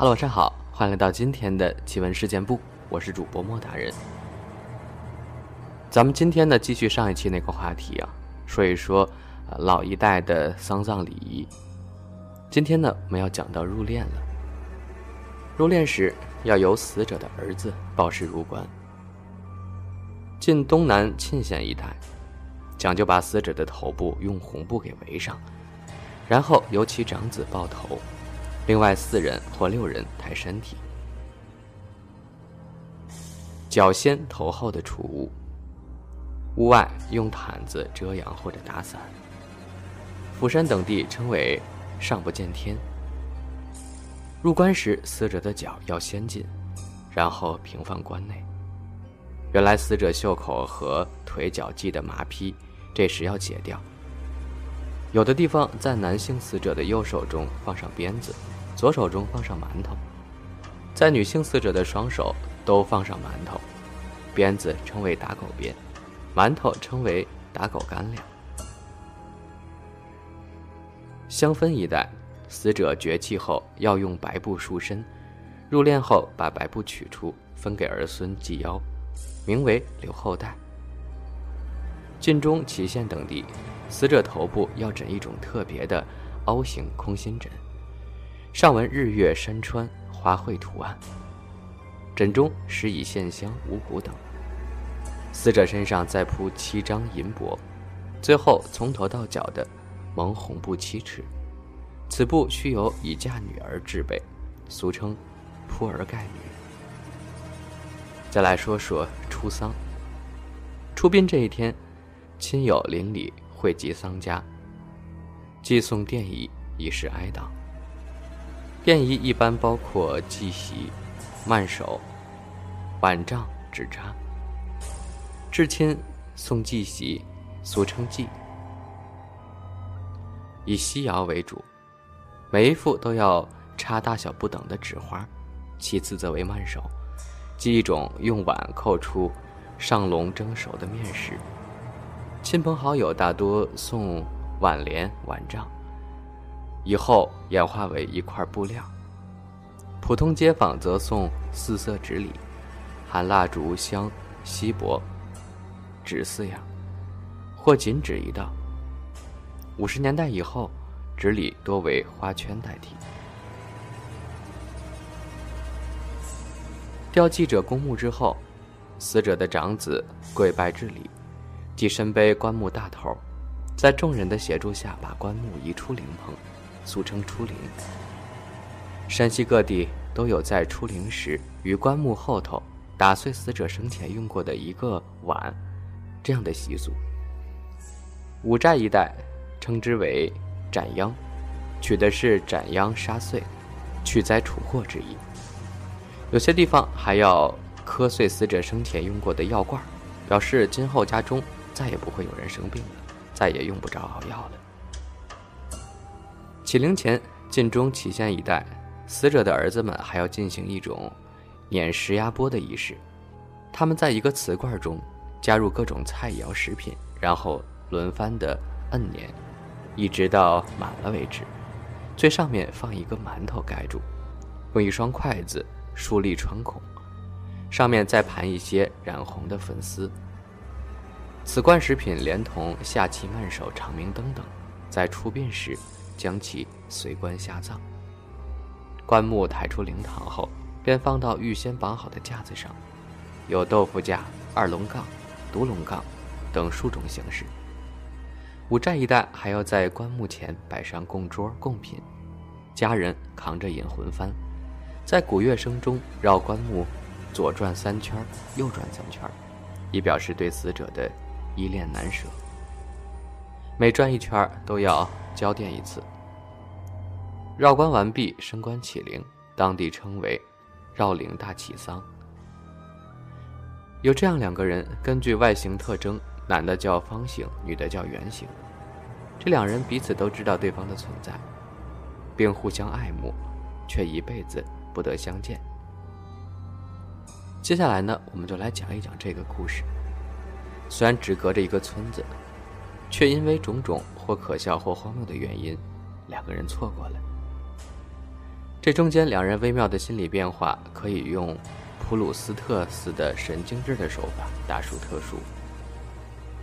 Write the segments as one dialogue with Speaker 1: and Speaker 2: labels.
Speaker 1: Hello，晚上好，欢迎来到今天的奇闻事件部，我是主播莫大人。咱们今天呢，继续上一期那个话题啊，说一说老一代的丧葬礼仪。今天呢，我们要讲到入殓了。入殓时要由死者的儿子报事入棺。晋东南沁县一带，讲究把死者的头部用红布给围上，然后由其长子抱头。另外四人或六人抬身体，脚先头后的储物，屋外用毯子遮阳或者打伞。釜山等地称为“上不见天”。入关时，死者的脚要先进，然后平放关内。原来死者袖口和腿脚系的麻披，这时要解掉。有的地方在男性死者的右手中放上鞭子。左手中放上馒头，在女性死者的双手都放上馒头，鞭子称为打狗鞭，馒头称为打狗干粮。香分一带，死者绝气后要用白布束身，入殓后把白布取出，分给儿孙系腰，名为留后代。晋中祁县等地，死者头部要枕一种特别的凹形空心枕。上纹日月山川花卉图案，枕中施以线香、五谷等。死者身上再铺七张银帛，最后从头到脚的蒙红布七尺。此布须由已嫁女儿制备，俗称铺儿盖女。再来说说出丧。出殡这一天，亲友邻里汇集丧家，祭送奠仪，以示哀悼。奠仪一般包括祭席、幔手、挽帐、纸扎。至亲送祭席，俗称祭，以西窑为主，每一副都要插大小不等的纸花。其次则为幔手，即一种用碗扣出上笼蒸熟的面食。亲朋好友大多送挽联、挽帐。以后演化为一块布料。普通街坊则送四色纸礼，含蜡烛、香、锡箔、纸四样，或仅纸一道。五十年代以后，纸礼多为花圈代替。吊祭者公墓之后，死者的长子跪拜致礼，即身背棺木大头，在众人的协助下把棺木移出灵棚。俗称出灵。山西各地都有在出灵时于棺木后头打碎死者生前用过的一个碗，这样的习俗。五寨一带称之为“斩殃”，取的是斩殃杀碎、去灾除祸之意。有些地方还要磕碎死者生前用过的药罐，表示今后家中再也不会有人生病了，再也用不着熬药了。起灵前，晋中祁县一带，死者的儿子们还要进行一种碾石压钵的仪式。他们在一个瓷罐中加入各种菜肴食品，然后轮番的摁碾，一直到满了为止。最上面放一个馒头盖住，用一双筷子竖立穿孔，上面再盘一些染红的粉丝。此罐食品连同下棋慢手、长明灯等，在出殡时。将其随棺下葬。棺木抬出灵堂后，便放到预先绑好的架子上，有豆腐架、二龙杠、独龙杠等数种形式。五寨一带还要在棺木前摆上供桌供品，家人扛着引魂幡，在鼓乐声中绕棺木左转三圈，右转三圈，以表示对死者的依恋难舍。每转一圈都要交奠一次。绕关完毕，升官起灵，当地称为“绕灵大起丧”。有这样两个人，根据外形特征，男的叫方形，女的叫圆形。这两人彼此都知道对方的存在，并互相爱慕，却一辈子不得相见。接下来呢，我们就来讲一讲这个故事。虽然只隔着一个村子。却因为种种或可笑或荒谬的原因，两个人错过了。这中间两人微妙的心理变化，可以用普鲁斯特似的神经质的手法大书特书，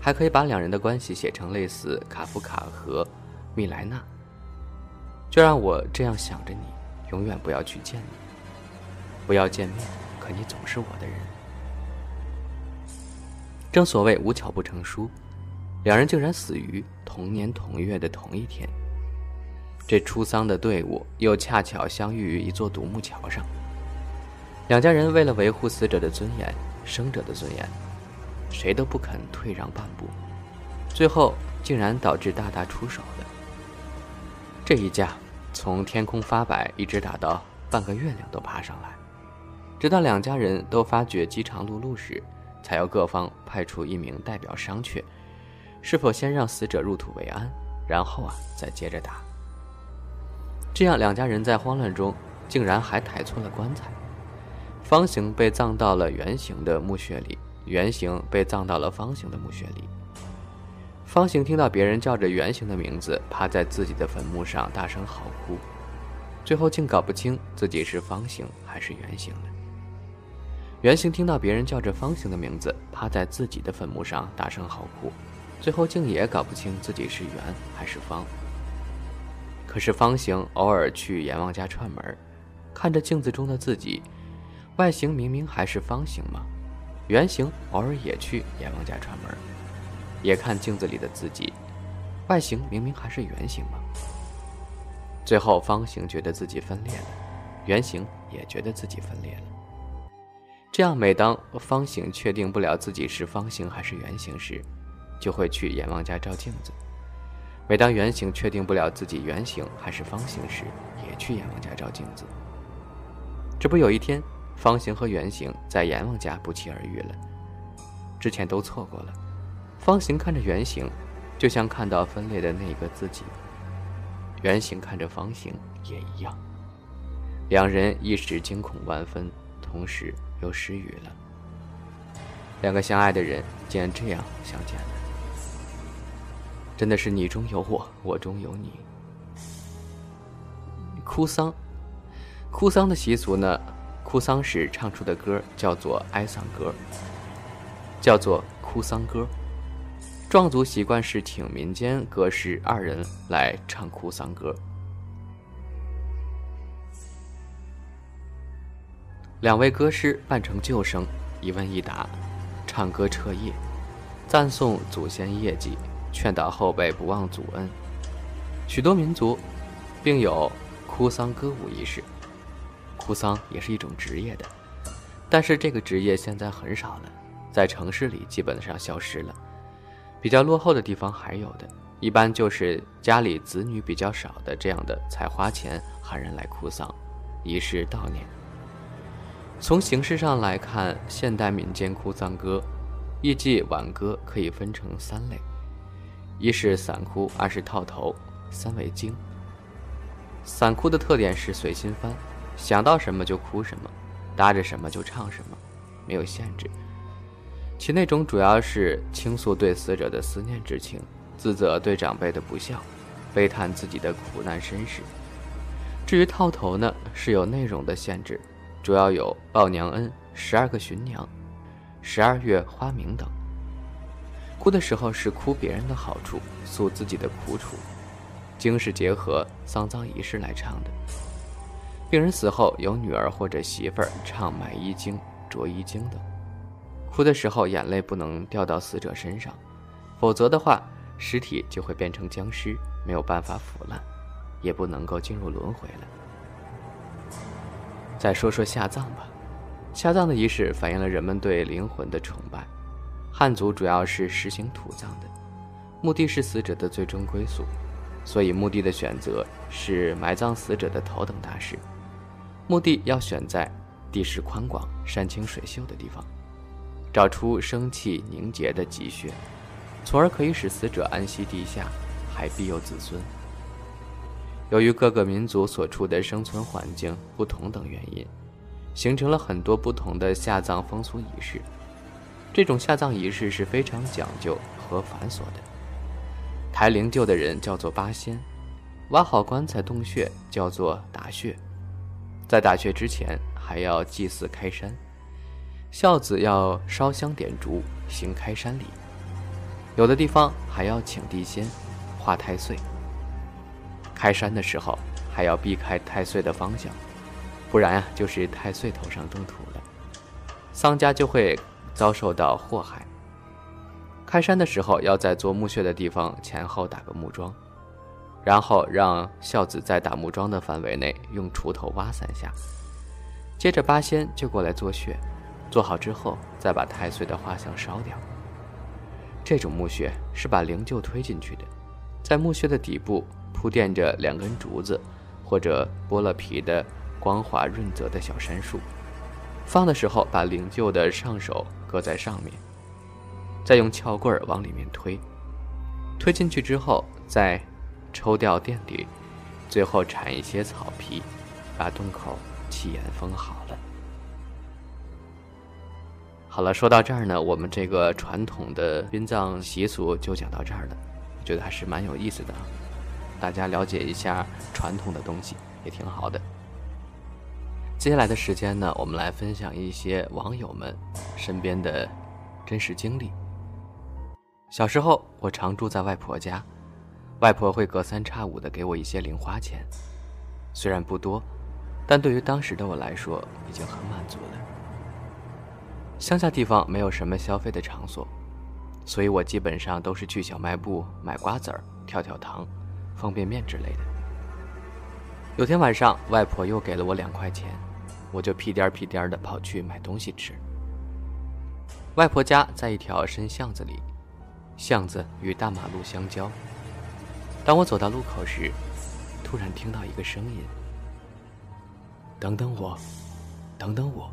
Speaker 1: 还可以把两人的关系写成类似卡夫卡和米莱娜。就让我这样想着你，永远不要去见你，不要见面，可你总是我的人。正所谓无巧不成书，两人竟然死于同年同月的同一天。这出丧的队伍又恰巧相遇于一座独木桥上。两家人为了维护死者的尊严、生者的尊严，谁都不肯退让半步，最后竟然导致大打出手的。这一架从天空发白一直打到半个月亮都爬上来，直到两家人都发觉饥肠辘辘时，才由各方派出一名代表商榷，是否先让死者入土为安，然后啊再接着打。这样，两家人在慌乱中，竟然还抬错了棺材。方形被葬到了圆形的墓穴里，圆形被葬到了方形的墓穴里。方形听到别人叫着圆形的名字，趴在自己的坟墓上大声嚎哭，最后竟搞不清自己是方形还是圆形的。圆形听到别人叫着方形的名字，趴在自己的坟墓上大声嚎哭，最后竟也搞不清自己是圆还是方。可是方形偶尔去阎王家串门，看着镜子中的自己，外形明明还是方形嘛。圆形偶尔也去阎王家串门，也看镜子里的自己，外形明明还是圆形嘛。最后方形觉得自己分裂了，圆形也觉得自己分裂了。这样，每当方形确定不了自己是方形还是圆形时，就会去阎王家照镜子。每当圆形确定不了自己圆形还是方形时，也去阎王家照镜子。这不，有一天，方形和圆形在阎王家不期而遇了。之前都错过了。方形看着圆形，就像看到分裂的那个自己；圆形看着方形也一样。两人一时惊恐万分，同时又失语了。两个相爱的人竟然这样相见了。真的是你中有我，我中有你。哭丧，哭丧的习俗呢？哭丧时唱出的歌叫做哀丧歌，叫做哭丧歌。壮族习惯是请民间歌师二人来唱哭丧歌。两位歌师扮成旧生，一问一答，唱歌彻夜，赞颂祖先业绩。劝导后辈不忘祖恩，许多民族，并有哭丧歌舞仪式。哭丧也是一种职业的，但是这个职业现在很少了，在城市里基本上消失了。比较落后的地方还有的，一般就是家里子女比较少的这样的才花钱喊人来哭丧，以示悼念。从形式上来看，现代民间哭丧歌、艺伎挽歌可以分成三类。一是散哭，二是套头，三为经。散哭的特点是随心翻，想到什么就哭什么，搭着什么就唱什么，没有限制。其内容主要是倾诉对死者的思念之情，自责对长辈的不孝，悲叹自己的苦难身世。至于套头呢，是有内容的限制，主要有报娘恩、十二个寻娘、十二月花名等。哭的时候是哭别人的好处，诉自己的苦楚；经是结合丧葬仪式来唱的。病人死后，由女儿或者媳妇儿唱买衣经、着衣经等。哭的时候，眼泪不能掉到死者身上，否则的话，尸体就会变成僵尸，没有办法腐烂，也不能够进入轮回了。再说说下葬吧，下葬的仪式反映了人们对灵魂的崇拜。汉族主要是实行土葬的，墓地是死者的最终归宿，所以墓地的选择是埋葬死者的头等大事。墓地要选在地势宽广、山清水秀的地方，找出生气凝结的积穴，从而可以使死者安息地下，还庇佑子孙。由于各个民族所处的生存环境不同等原因，形成了很多不同的下葬风俗仪式。这种下葬仪式是非常讲究和繁琐的。抬灵柩的人叫做八仙，挖好棺材洞穴叫做打穴，在打穴之前还要祭祀开山，孝子要烧香点烛行开山礼，有的地方还要请地仙化太岁。开山的时候还要避开太岁的方向，不然呀就是太岁头上动土了，丧家就会遭受到祸害。开山的时候要在做墓穴的地方前后打个木桩。然后让孝子在打木桩的范围内用锄头挖三下，接着八仙就过来做穴，做好之后再把太岁的画像烧掉。这种墓穴是把灵柩推进去的，在墓穴的底部铺垫着两根竹子，或者剥了皮的光滑润泽的小杉树，放的时候把灵柩的上手搁在上面，再用撬棍儿往里面推，推进去之后再。抽掉垫底，最后铲一些草皮，把洞口气严封好了。好了，说到这儿呢，我们这个传统的殡葬习俗就讲到这儿了。觉得还是蛮有意思的，大家了解一下传统的东西也挺好的。接下来的时间呢，我们来分享一些网友们身边的真实经历。小时候，我常住在外婆家。外婆会隔三差五的给我一些零花钱，虽然不多，但对于当时的我来说已经很满足了。乡下地方没有什么消费的场所，所以我基本上都是去小卖部买瓜子儿、跳跳糖、方便面之类的。有天晚上，外婆又给了我两块钱，我就屁颠屁颠的跑去买东西吃。外婆家在一条深巷子里，巷子与大马路相交。当我走到路口时，突然听到一个声音：“等等我，等等我。”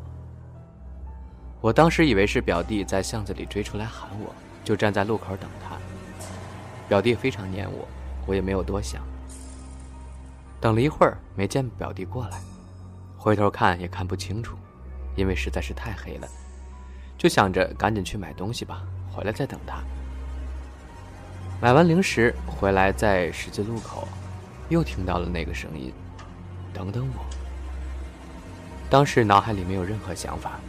Speaker 1: 我当时以为是表弟在巷子里追出来喊我，就站在路口等他。表弟非常黏我，我也没有多想。等了一会儿没见表弟过来，回头看也看不清楚，因为实在是太黑了，就想着赶紧去买东西吧，回来再等他。买完零食回来，在十字路口，又听到了那个声音：“等等我。”当时脑海里没有任何想法，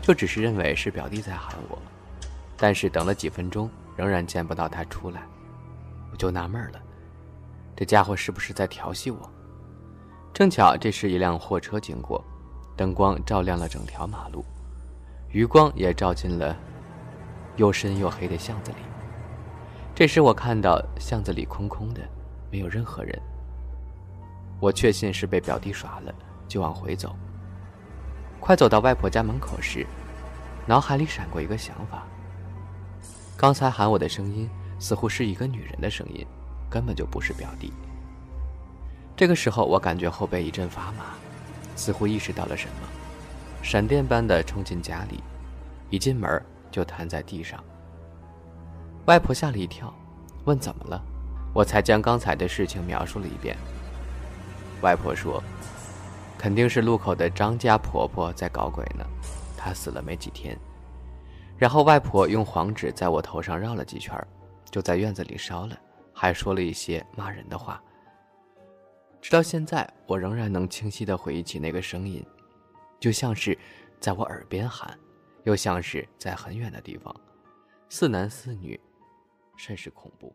Speaker 1: 就只是认为是表弟在喊我。但是等了几分钟，仍然见不到他出来，我就纳闷了：这家伙是不是在调戏我？正巧这时一辆货车经过，灯光照亮了整条马路，余光也照进了又深又黑的巷子里。这时我看到巷子里空空的，没有任何人。我确信是被表弟耍了，就往回走。快走到外婆家门口时，脑海里闪过一个想法：刚才喊我的声音似乎是一个女人的声音，根本就不是表弟。这个时候，我感觉后背一阵发麻，似乎意识到了什么，闪电般的冲进家里，一进门就瘫在地上。外婆吓了一跳，问怎么了，我才将刚才的事情描述了一遍。外婆说：“肯定是路口的张家婆婆在搞鬼呢，她死了没几天。”然后外婆用黄纸在我头上绕了几圈，就在院子里烧了，还说了一些骂人的话。直到现在，我仍然能清晰的回忆起那个声音，就像是在我耳边喊，又像是在很远的地方，似男似女。甚是恐怖。